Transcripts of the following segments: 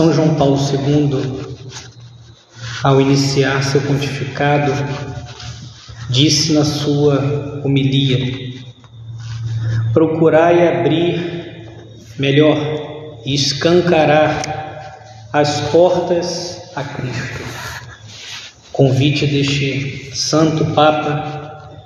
São João Paulo II, ao iniciar seu pontificado, disse na sua homilia: Procurai abrir, melhor, escancarar as portas a Cristo. Convite deste Santo Papa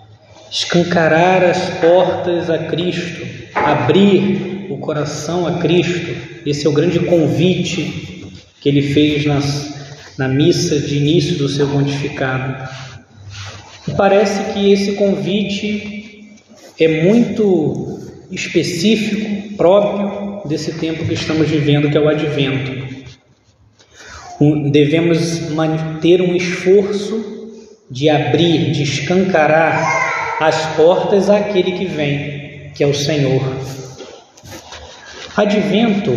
escancarar as portas a Cristo, abrir o coração a Cristo. Esse é o grande convite que ele fez nas, na missa de início do seu pontificado. E parece que esse convite é muito específico, próprio desse tempo que estamos vivendo, que é o advento. Devemos manter um esforço de abrir, de escancarar as portas àquele que vem, que é o Senhor. Advento,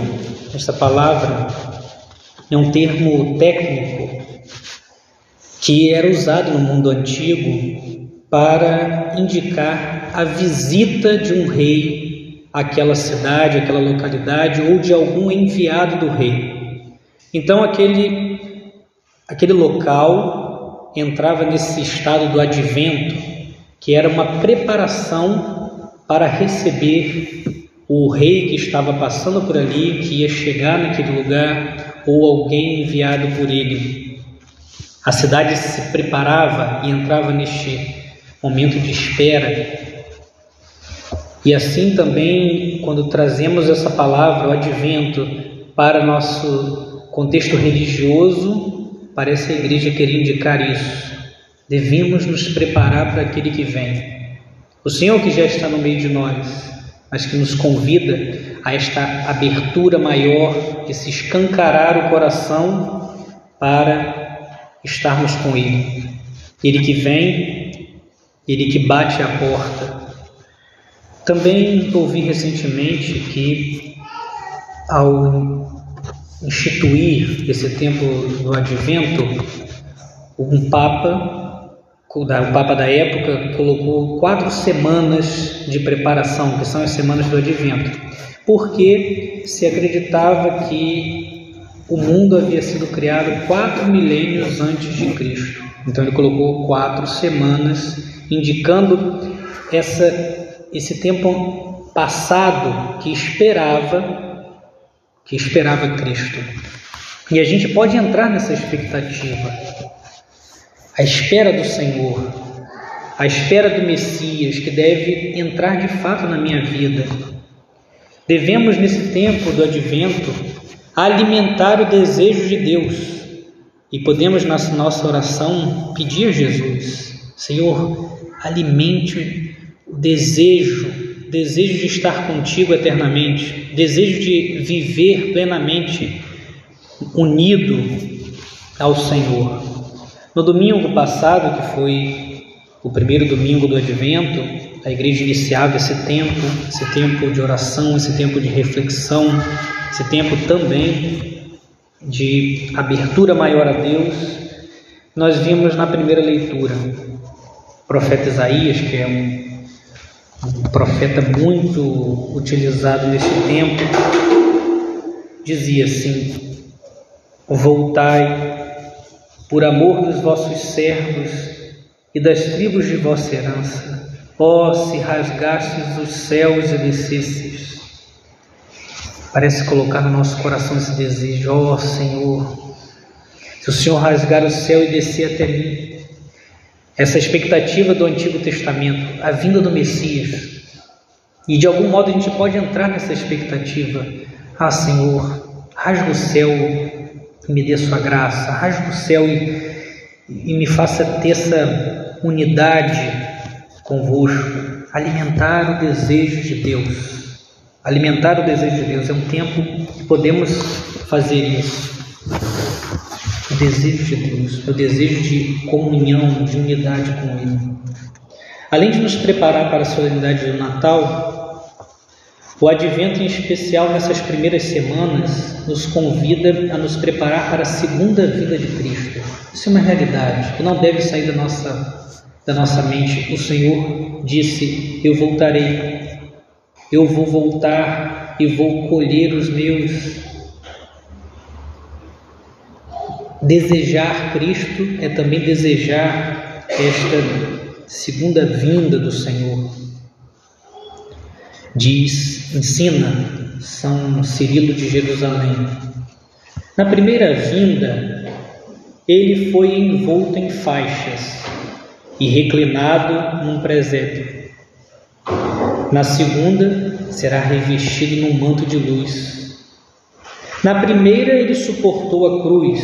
esta palavra, é um termo técnico que era usado no mundo antigo para indicar a visita de um rei àquela cidade, àquela localidade ou de algum enviado do rei. Então aquele aquele local entrava nesse estado do advento, que era uma preparação para receber o rei que estava passando por ali, que ia chegar naquele lugar, ou alguém enviado por ele. A cidade se preparava e entrava neste momento de espera. E assim também, quando trazemos essa palavra, o advento, para nosso contexto religioso, parece a igreja querer indicar isso. Devemos nos preparar para aquele que vem. O Senhor que já está no meio de nós, mas que nos convida a esta abertura maior, de se escancarar o coração para estarmos com Ele. Ele que vem, Ele que bate a porta. Também ouvi recentemente que, ao instituir esse tempo do advento, um Papa, o Papa da época, colocou quatro semanas de preparação, que são as semanas do advento, porque se acreditava que o mundo havia sido criado quatro milênios antes de Cristo. Então ele colocou quatro semanas, indicando essa, esse tempo passado que esperava, que esperava Cristo. E a gente pode entrar nessa expectativa, a espera do Senhor, a espera do Messias que deve entrar de fato na minha vida. Devemos nesse tempo do Advento alimentar o desejo de Deus. E podemos, na nossa oração, pedir a Jesus: Senhor, alimente o desejo, desejo de estar contigo eternamente, desejo de viver plenamente unido ao Senhor. No domingo passado, que foi o primeiro domingo do Advento, a igreja iniciava esse tempo, esse tempo de oração, esse tempo de reflexão, esse tempo também de abertura maior a Deus, nós vimos na primeira leitura o profeta Isaías, que é um, um profeta muito utilizado neste tempo, dizia assim: Voltai por amor dos vossos servos e das tribos de vossa herança, ó se rasgastes os céus e descesses Parece colocar no nosso coração esse desejo, ó Senhor, se o Senhor rasgar o céu e descer até mim, essa expectativa do Antigo Testamento, a vinda do Messias, e de algum modo a gente pode entrar nessa expectativa. Ah, Senhor, rasga o céu e me dê sua graça, rasga o céu e, e me faça ter essa unidade convosco, alimentar o desejo de Deus Alimentar o desejo de Deus é um tempo que podemos fazer isso. O desejo de Deus, o desejo de comunhão, de unidade com Ele. Além de nos preparar para a solenidade do Natal, o Advento, em especial nessas primeiras semanas, nos convida a nos preparar para a segunda vida de Cristo. Isso é uma realidade que não deve sair da nossa, da nossa mente. O Senhor disse: Eu voltarei eu vou voltar e vou colher os meus. Desejar Cristo é também desejar esta segunda vinda do Senhor. Diz, ensina São Cirilo de Jerusalém. Na primeira vinda, ele foi envolto em faixas e reclinado num presépio. Na segunda, será revestido num manto de luz. Na primeira, ele suportou a cruz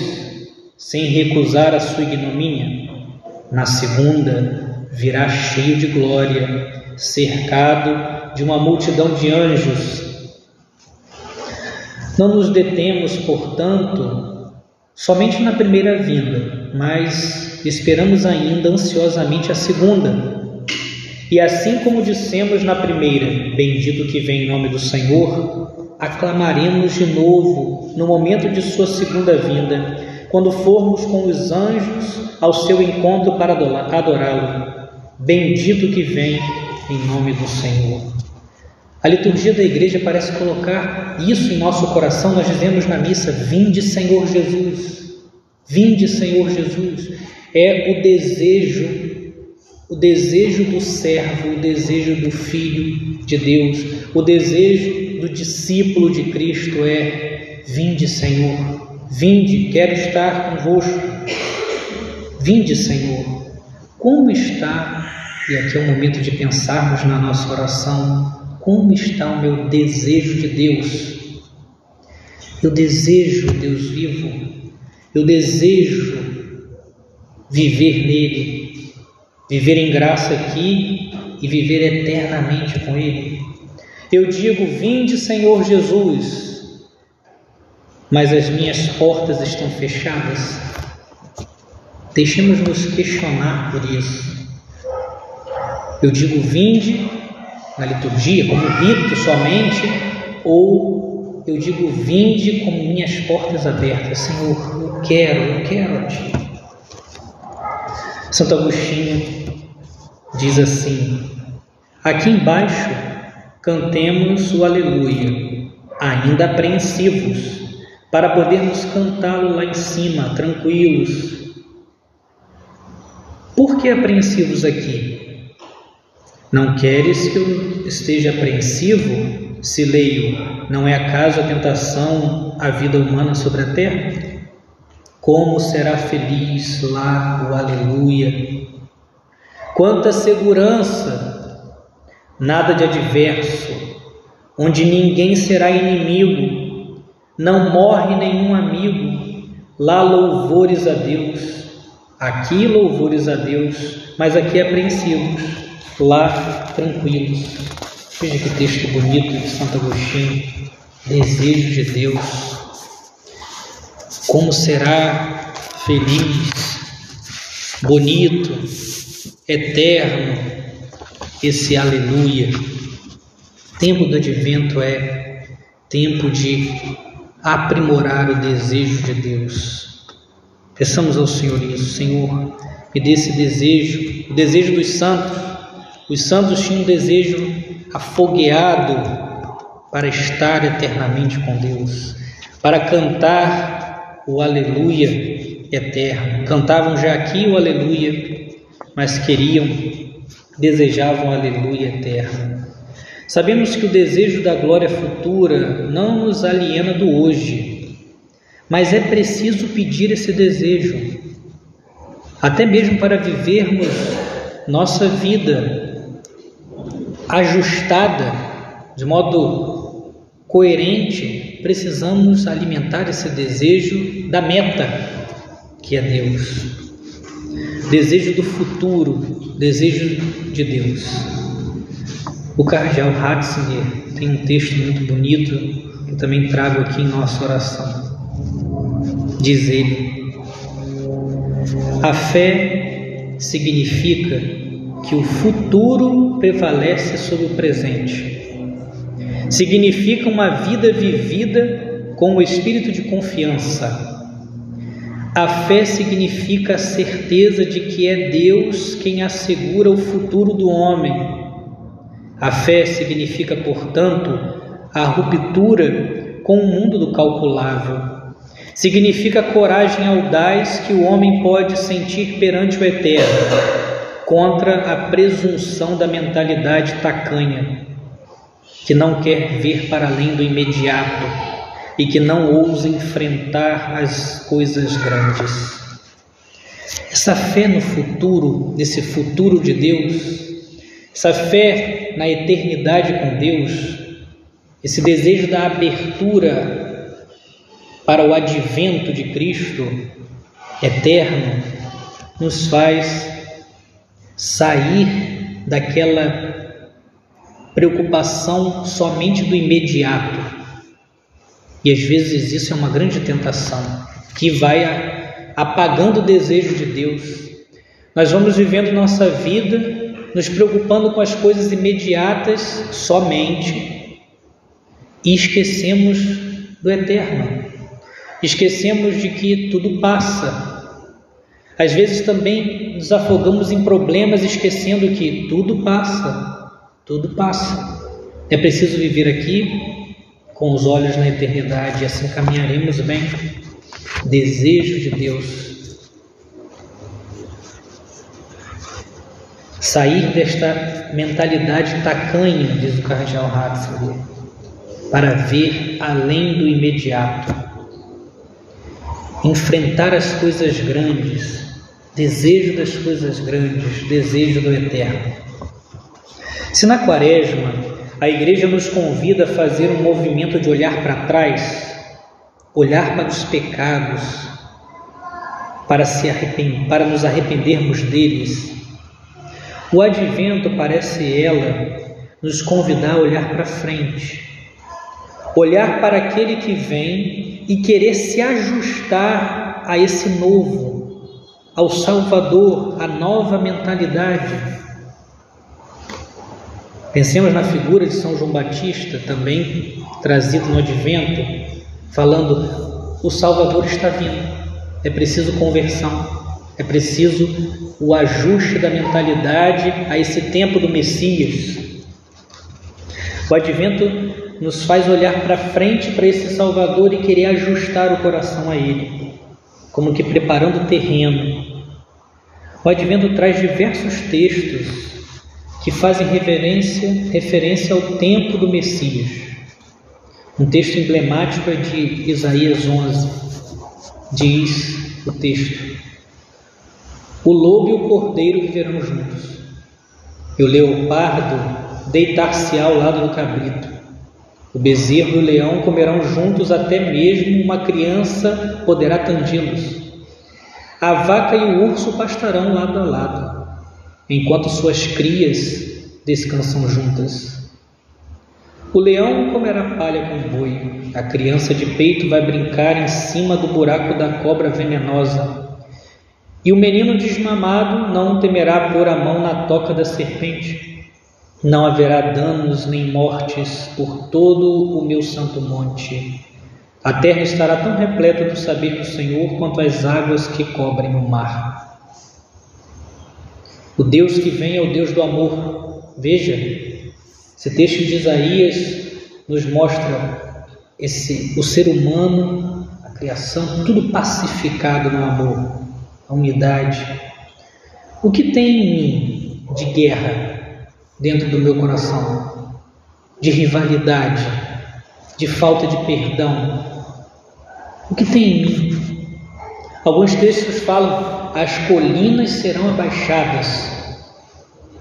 sem recusar a sua ignomínia. Na segunda, virá cheio de glória, cercado de uma multidão de anjos. Não nos detemos, portanto, somente na primeira vinda, mas esperamos ainda ansiosamente a segunda. E assim como dissemos na primeira, bendito que vem em nome do Senhor, aclamaremos de novo no momento de sua segunda vinda quando formos com os anjos ao seu encontro para adorá-lo. Bendito que vem em nome do Senhor. A liturgia da igreja parece colocar isso em nosso coração. Nós dizemos na missa: Vinde, Senhor Jesus. Vinde, Senhor Jesus. É o desejo, o desejo do servo, o desejo do filho de Deus, o desejo do discípulo de Cristo é: Vinde, Senhor. Vinde, quero estar convosco. Vinde, Senhor. Como está, e aqui é o momento de pensarmos na nossa oração, como está o meu desejo de Deus? Eu desejo Deus vivo, eu desejo viver nele, viver em graça aqui e viver eternamente com Ele. Eu digo: Vinde, Senhor Jesus mas as minhas portas estão fechadas. Deixemos-nos questionar por isso. Eu digo vinde na liturgia como rito somente, ou eu digo vinde como minhas portas abertas. Senhor, eu quero, eu quero a Ti. Santo Agostinho diz assim: aqui embaixo cantemos o Aleluia, ainda apreensivos para podermos cantá-lo lá em cima, tranquilos. Por que apreensivos aqui? Não queres que eu esteja apreensivo se leio, não é acaso a tentação a vida humana sobre a terra? Como será feliz lá o aleluia? Quanta segurança, nada de adverso, onde ninguém será inimigo, não morre nenhum amigo, lá louvores a Deus, aqui louvores a Deus, mas aqui apreensivos, lá tranquilos. Veja que texto bonito de Santo Agostinho, desejo de Deus. Como será feliz, bonito, eterno esse aleluia. Tempo do advento é tempo de aprimorar o desejo de Deus. Peçamos ao Senhor isso, Senhor, me dê esse desejo, o desejo dos santos. Os santos tinham um desejo afogueado para estar eternamente com Deus, para cantar o aleluia eterno. Cantavam já aqui o aleluia, mas queriam, desejavam o aleluia eterno. Sabemos que o desejo da glória futura não nos aliena do hoje, mas é preciso pedir esse desejo, até mesmo para vivermos nossa vida ajustada, de modo coerente, precisamos alimentar esse desejo da meta, que é Deus. Desejo do futuro, desejo de Deus. O cardeal Ratzinger tem um texto muito bonito que eu também trago aqui em nossa oração. Diz ele: A fé significa que o futuro prevalece sobre o presente. Significa uma vida vivida com o espírito de confiança. A fé significa a certeza de que é Deus quem assegura o futuro do homem a fé significa, portanto, a ruptura com o mundo do calculável. Significa coragem audaz que o homem pode sentir perante o Eterno, contra a presunção da mentalidade tacanha, que não quer ver para além do imediato e que não ousa enfrentar as coisas grandes. Essa fé no futuro, nesse futuro de Deus, essa fé na eternidade com Deus, esse desejo da abertura para o advento de Cristo eterno, nos faz sair daquela preocupação somente do imediato. E às vezes isso é uma grande tentação que vai apagando o desejo de Deus. Nós vamos vivendo nossa vida nos preocupando com as coisas imediatas somente e esquecemos do eterno. Esquecemos de que tudo passa. Às vezes também nos afogamos em problemas esquecendo que tudo passa, tudo passa. É preciso viver aqui com os olhos na eternidade e assim caminharemos bem. Desejo de Deus Sair desta mentalidade tacanha, diz o cardeal Ratzinger, para ver além do imediato. Enfrentar as coisas grandes, desejo das coisas grandes, desejo do eterno. Se na quaresma a igreja nos convida a fazer um movimento de olhar para trás, olhar para os pecados, para, se arrepend... para nos arrependermos deles, o advento parece ela nos convidar a olhar para frente, olhar para aquele que vem e querer se ajustar a esse novo, ao Salvador, a nova mentalidade. Pensemos na figura de São João Batista, também trazido no advento, falando: o Salvador está vindo, é preciso conversão. É preciso o ajuste da mentalidade a esse tempo do Messias. O advento nos faz olhar para frente para esse Salvador e querer ajustar o coração a Ele, como que preparando o terreno. O advento traz diversos textos que fazem reverência, referência ao tempo do Messias. Um texto emblemático é de Isaías 11. Diz o texto: o lobo e o cordeiro viverão juntos, e o leopardo deitar-se ao lado do cabrito. O bezerro e o leão comerão juntos, até mesmo uma criança poderá tandi-los. A vaca e o urso pastarão lado a lado, enquanto suas crias descansam juntas. O leão comerá palha com o boi, a criança de peito vai brincar em cima do buraco da cobra venenosa. E o menino desmamado não temerá pôr a mão na toca da serpente. Não haverá danos nem mortes por todo o meu santo monte. A terra estará tão repleta do saber do Senhor quanto as águas que cobrem o mar. O Deus que vem é o Deus do amor. Veja, esse texto de Isaías nos mostra esse o ser humano, a criação, tudo pacificado no amor a unidade. O que tem de guerra dentro do meu coração? De rivalidade, de falta de perdão? O que tem em mim? Alguns textos falam: as colinas serão abaixadas,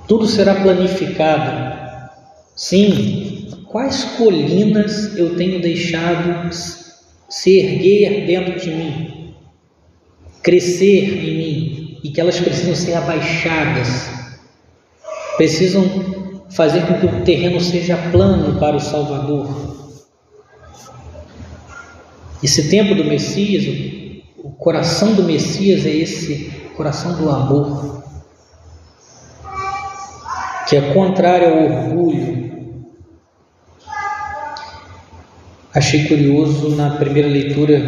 tudo será planificado. Sim, quais colinas eu tenho deixado se erguer dentro de mim? crescer em mim e que elas precisam ser abaixadas, precisam fazer com que o terreno seja plano para o Salvador. Esse tempo do Messias, o coração do Messias é esse coração do amor, que é contrário ao orgulho. Achei curioso na primeira leitura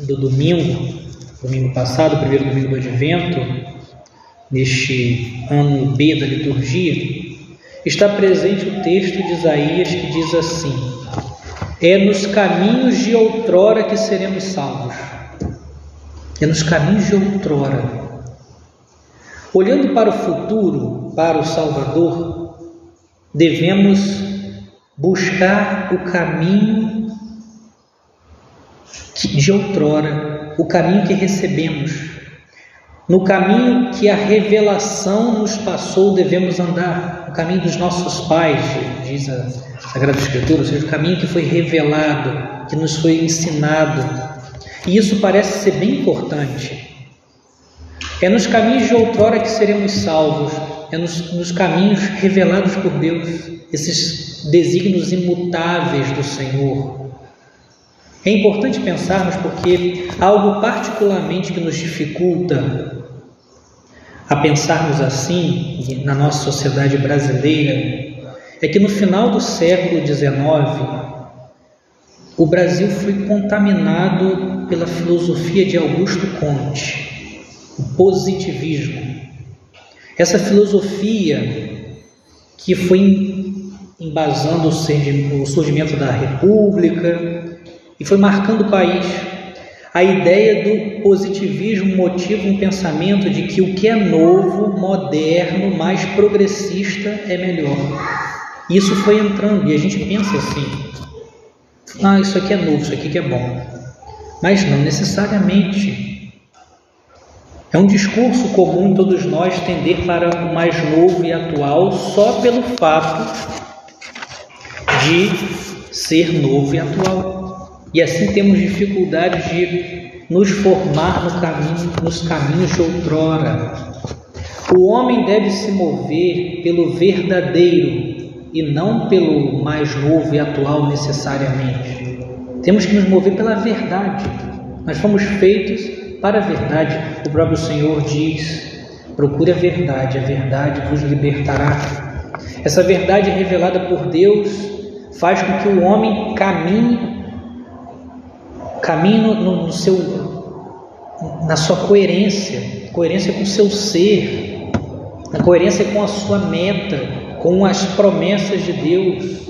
do domingo, domingo passado, primeiro domingo do Advento, neste ano B da liturgia, está presente o texto de Isaías que diz assim: É nos caminhos de outrora que seremos salvos. É nos caminhos de outrora. Olhando para o futuro, para o Salvador, devemos buscar o caminho de outrora, o caminho que recebemos. No caminho que a revelação nos passou, devemos andar. O caminho dos nossos pais, diz a Sagrada Escritura, ou seja, o caminho que foi revelado, que nos foi ensinado. E isso parece ser bem importante. É nos caminhos de outrora que seremos salvos, é nos, nos caminhos revelados por Deus, esses desígnios imutáveis do Senhor. É importante pensarmos porque algo particularmente que nos dificulta a pensarmos assim na nossa sociedade brasileira é que no final do século XIX o Brasil foi contaminado pela filosofia de Augusto Comte, o positivismo. Essa filosofia que foi embasando o surgimento da República e foi marcando o país a ideia do positivismo motiva um pensamento de que o que é novo, moderno, mais progressista é melhor. Isso foi entrando e a gente pensa assim: ah, isso aqui é novo, isso aqui que é bom. Mas não necessariamente. É um discurso comum todos nós tender para o mais novo e atual só pelo fato de ser novo e atual. E assim temos dificuldade de nos formar no caminho, nos caminhos de outrora. O homem deve se mover pelo verdadeiro e não pelo mais novo e atual necessariamente. Temos que nos mover pela verdade. Nós fomos feitos para a verdade. O próprio Senhor diz: procure a verdade, a verdade vos libertará. Essa verdade revelada por Deus faz com que o homem caminhe Caminhe no, no, seu, na sua coerência, coerência com o seu ser, na coerência com a sua meta, com as promessas de Deus.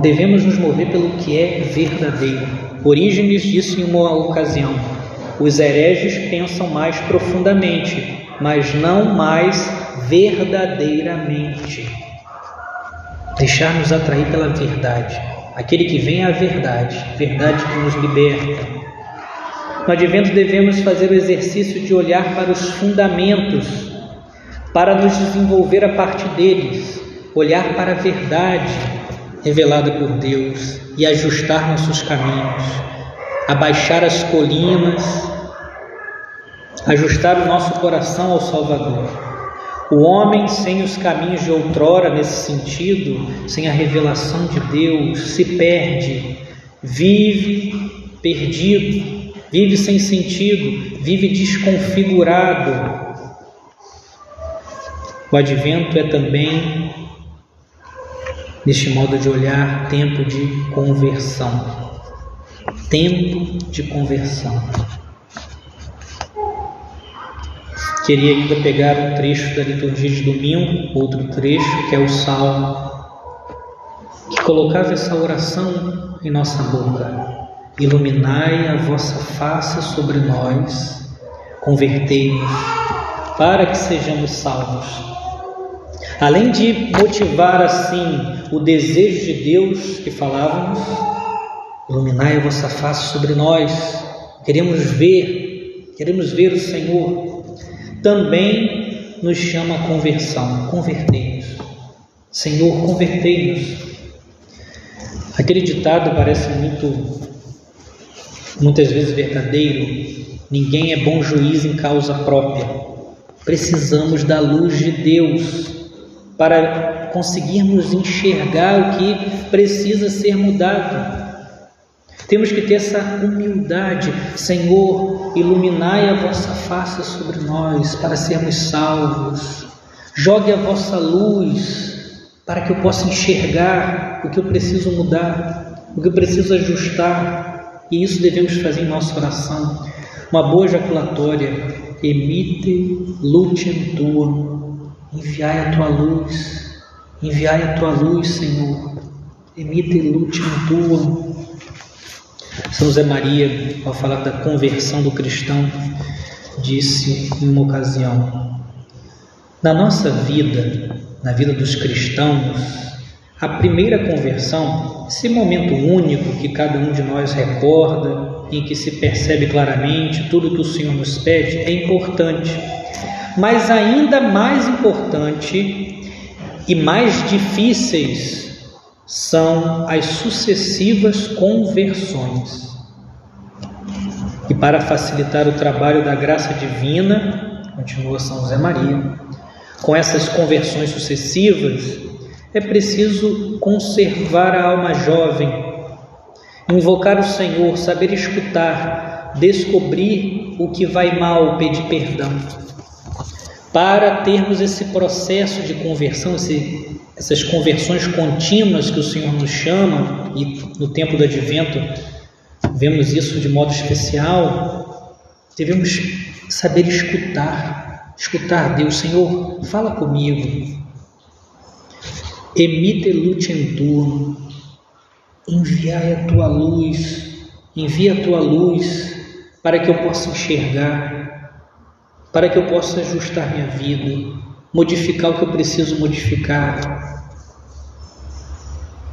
Devemos nos mover pelo que é verdadeiro. Orígenes disse em uma ocasião: os hereges pensam mais profundamente, mas não mais verdadeiramente. Deixar-nos atrair pela verdade aquele que vem à verdade, verdade que nos liberta. No advento devemos fazer o exercício de olhar para os fundamentos, para nos desenvolver a partir deles, olhar para a verdade revelada por Deus e ajustar nossos caminhos, abaixar as colinas, ajustar o nosso coração ao Salvador. O homem sem os caminhos de outrora, nesse sentido, sem a revelação de Deus, se perde, vive perdido, vive sem sentido, vive desconfigurado. O advento é também, neste modo de olhar, tempo de conversão. Tempo de conversão. Queria ainda pegar um trecho da liturgia de domingo, outro trecho, que é o Salmo, que colocava essa oração em nossa boca. Iluminai a vossa face sobre nós, convertei-nos, para que sejamos salvos. Além de motivar assim o desejo de Deus que falávamos, iluminai a vossa face sobre nós, queremos ver, queremos ver o Senhor, também nos chama a conversão, convertei-nos. Senhor, convertei-nos. Aquele ditado parece muito, muitas vezes verdadeiro. Ninguém é bom juiz em causa própria. Precisamos da luz de Deus para conseguirmos enxergar o que precisa ser mudado. Temos que ter essa humildade, Senhor, iluminai a vossa face sobre nós para sermos salvos. Jogue a vossa luz para que eu possa enxergar o que eu preciso mudar, o que eu preciso ajustar. E isso devemos fazer em nossa oração. Uma boa ejaculatória. Emite lutem tua. Enviai a tua luz. Enviai a tua luz, Senhor. emite lutem tua. São José Maria, ao falar da conversão do cristão, disse em uma ocasião: Na nossa vida, na vida dos cristãos, a primeira conversão, esse momento único que cada um de nós recorda, em que se percebe claramente tudo que o Senhor nos pede, é importante. Mas ainda mais importante e mais difíceis são as sucessivas conversões. E para facilitar o trabalho da graça divina, continua São José Maria, com essas conversões sucessivas, é preciso conservar a alma jovem, invocar o Senhor, saber escutar, descobrir o que vai mal, pedir perdão. Para termos esse processo de conversão, esse, essas conversões contínuas que o Senhor nos chama, e no tempo do advento vemos isso de modo especial, devemos saber escutar, escutar Deus, Senhor, fala comigo, Emite lucentur, enviai a tua luz, envia a tua luz para que eu possa enxergar, para que eu possa ajustar minha vida, modificar o que eu preciso modificar.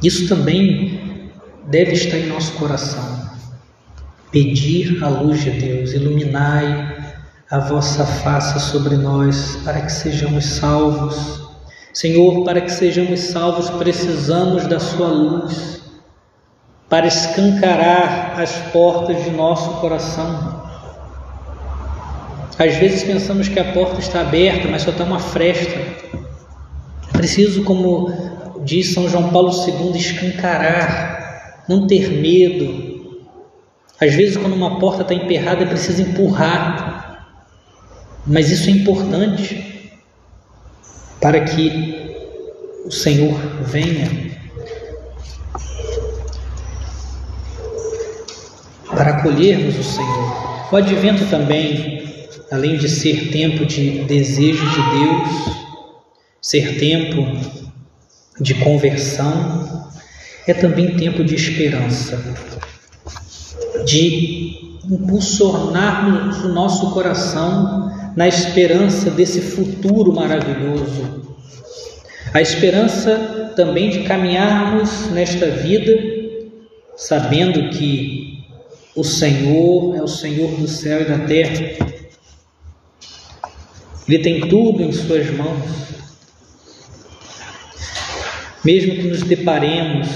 Isso também deve estar em nosso coração. Pedir a luz de Deus, iluminai a vossa face sobre nós, para que sejamos salvos Senhor, para que sejamos salvos, precisamos da Sua luz para escancarar as portas de nosso coração. Às vezes pensamos que a porta está aberta, mas só está uma fresta. É preciso, como diz São João Paulo II, escancarar, não ter medo. Às vezes, quando uma porta está emperrada, é preciso empurrar. Mas isso é importante para que o Senhor venha para acolhermos o Senhor. O advento também, além de ser tempo de desejo de Deus, ser tempo de conversão, é também tempo de esperança, de impulsionarmos o nosso coração na esperança desse futuro maravilhoso. A esperança também de caminharmos nesta vida sabendo que o Senhor é o Senhor do céu e da terra. Ele tem tudo em Suas mãos. Mesmo que nos deparemos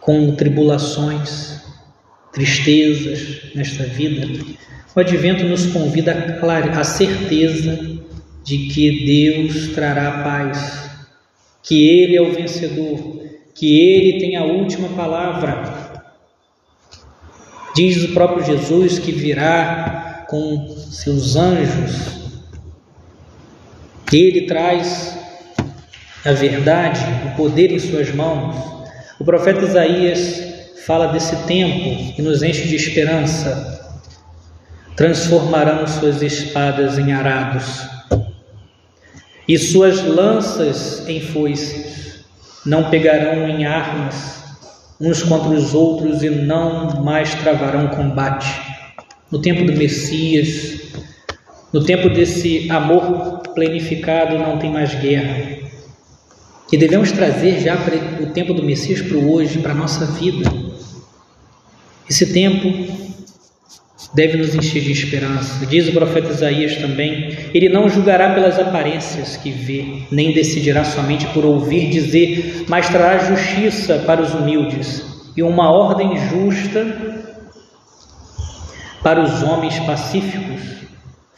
com tribulações, tristezas nesta vida, o advento nos convida à certeza de que Deus trará paz, que Ele é o vencedor, que Ele tem a última palavra. Diz o próprio Jesus que virá com seus anjos, Ele traz a verdade, o poder em suas mãos. O profeta Isaías fala desse tempo e nos enche de esperança transformarão suas espadas em arados e suas lanças em foices. Não pegarão em armas uns contra os outros e não mais travarão combate. No tempo do Messias, no tempo desse amor plenificado, não tem mais guerra. E devemos trazer já o tempo do Messias para o hoje, para a nossa vida. Esse tempo deve nos encher de esperança. Diz o profeta Isaías também: Ele não julgará pelas aparências que vê, nem decidirá somente por ouvir dizer, mas trará justiça para os humildes e uma ordem justa para os homens pacíficos.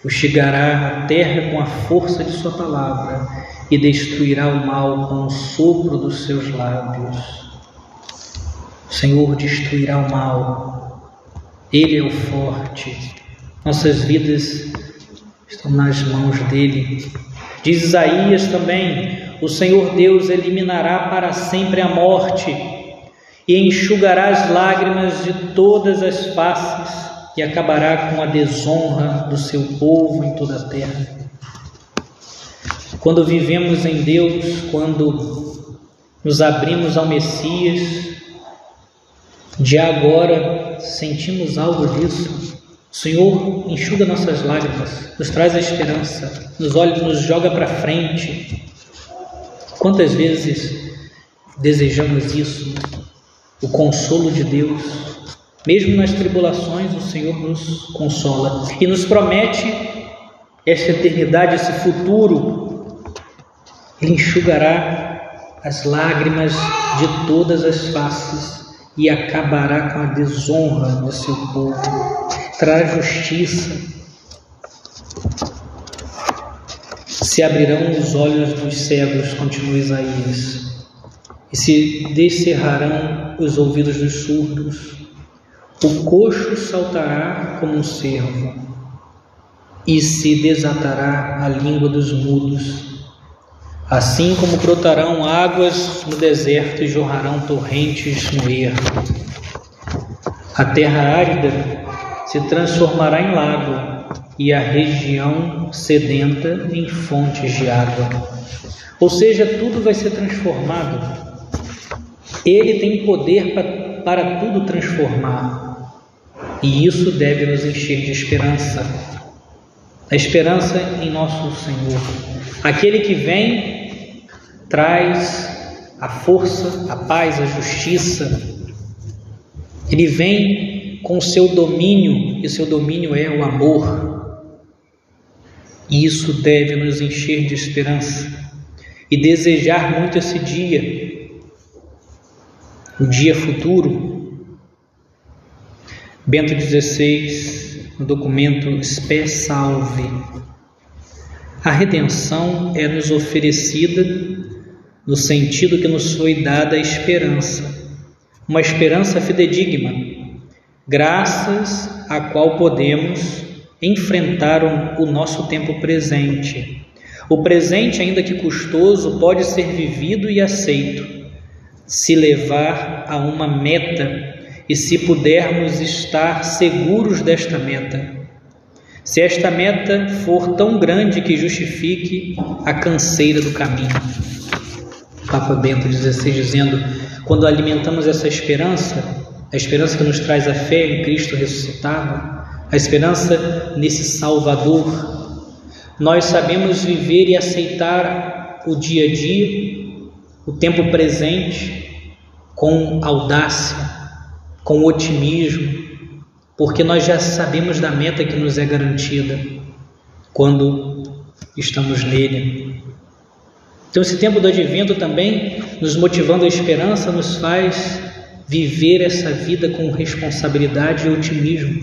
Fustigará a terra com a força de Sua palavra e destruirá o mal com o sopro dos seus lábios. O Senhor destruirá o mal ele é o forte. Nossas vidas estão nas mãos dele. Diz Isaías também: O Senhor Deus eliminará para sempre a morte e enxugará as lágrimas de todas as faces e acabará com a desonra do seu povo em toda a terra. Quando vivemos em Deus, quando nos abrimos ao Messias, de agora sentimos algo disso. O Senhor enxuga nossas lágrimas, nos traz a esperança, nos olha, nos joga para frente. Quantas vezes desejamos isso? O consolo de Deus. Mesmo nas tribulações, o Senhor nos consola e nos promete esta eternidade, esse futuro. Ele enxugará as lágrimas de todas as faces e acabará com a desonra do seu povo. Trará justiça. Se abrirão os olhos dos cegos, continua Isaías, e se descerrarão os ouvidos dos surdos. O coxo saltará como um cervo, e se desatará a língua dos mudos. Assim como brotarão águas no deserto e jorrarão torrentes no erro. A terra árida se transformará em lago e a região sedenta em fontes de água. Ou seja, tudo vai ser transformado. Ele tem poder para, para tudo transformar. E isso deve nos encher de esperança. A esperança em nosso Senhor. Aquele que vem traz a força, a paz, a justiça. Ele vem com o seu domínio, e seu domínio é o amor. E isso deve nos encher de esperança e desejar muito esse dia, o dia futuro. Bento XVI, no documento Spé Salve, a redenção é nos oferecida no sentido que nos foi dada a esperança, uma esperança fidedigna, graças à qual podemos enfrentar o nosso tempo presente. O presente, ainda que custoso, pode ser vivido e aceito, se levar a uma meta e se pudermos estar seguros desta meta. Se esta meta for tão grande que justifique a canseira do caminho. Papa Bento XVI dizendo: quando alimentamos essa esperança, a esperança que nos traz a fé em Cristo ressuscitado, a esperança nesse Salvador nós sabemos viver e aceitar o dia a dia, o tempo presente, com audácia, com otimismo, porque nós já sabemos da meta que nos é garantida quando estamos nele. Então, esse tempo do advento também, nos motivando a esperança, nos faz viver essa vida com responsabilidade e otimismo.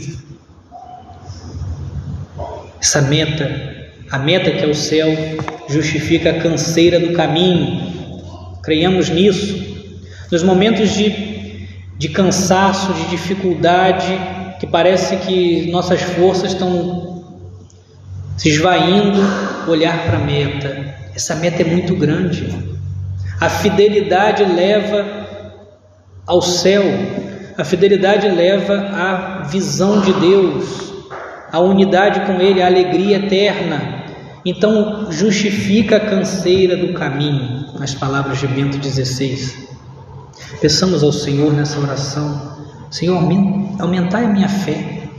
Essa meta a meta que é o céu justifica a canseira do caminho. Creiamos nisso. Nos momentos de, de cansaço, de dificuldade, que parece que nossas forças estão se esvaindo, olhar para a meta. Essa meta é muito grande. A fidelidade leva ao céu, a fidelidade leva à visão de Deus, a unidade com Ele, a alegria eterna. Então, justifica a canseira do caminho, nas palavras de Bento XVI. Peçamos ao Senhor nessa oração: Senhor, aumentai a minha fé.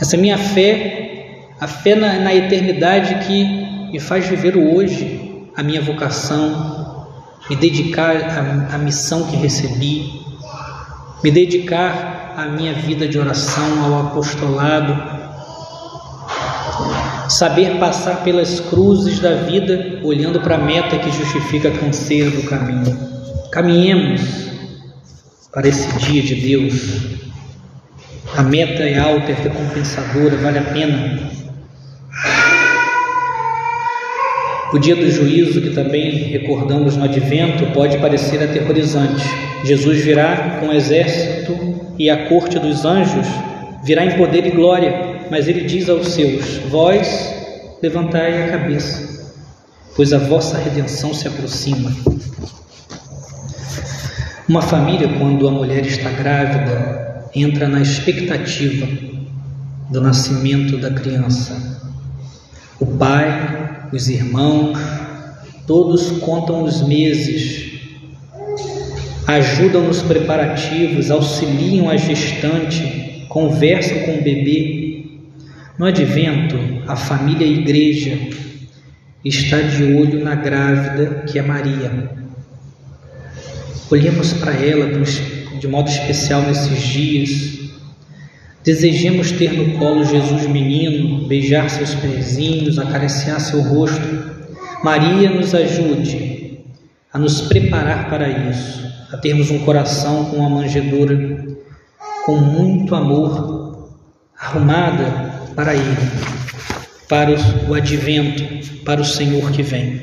Essa minha fé, a fé na, na eternidade que me faz viver o hoje, a minha vocação, me dedicar à, à missão que recebi, me dedicar à minha vida de oração, ao apostolado, saber passar pelas cruzes da vida, olhando para a meta que justifica a canseira do caminho. Caminhemos para esse dia de Deus. A meta é alta, é recompensadora, vale a pena. O dia do juízo, que também recordamos no advento, pode parecer aterrorizante. Jesus virá com o exército e a corte dos anjos, virá em poder e glória mas ele diz aos seus: Vós levantai a cabeça, pois a vossa redenção se aproxima. Uma família, quando a mulher está grávida, entra na expectativa do nascimento da criança. O pai, os irmãos, todos contam os meses ajudam nos preparativos, auxiliam a gestante, conversam com o bebê. No advento, a família e a igreja está de olho na grávida que é Maria. Olhemos para ela de modo especial nesses dias. Desejemos ter no colo Jesus menino, beijar seus pezinhos, acariciar seu rosto. Maria nos ajude a nos preparar para isso, a termos um coração com uma manjedoura com muito amor arrumada para Ele, para o advento, para o Senhor que vem.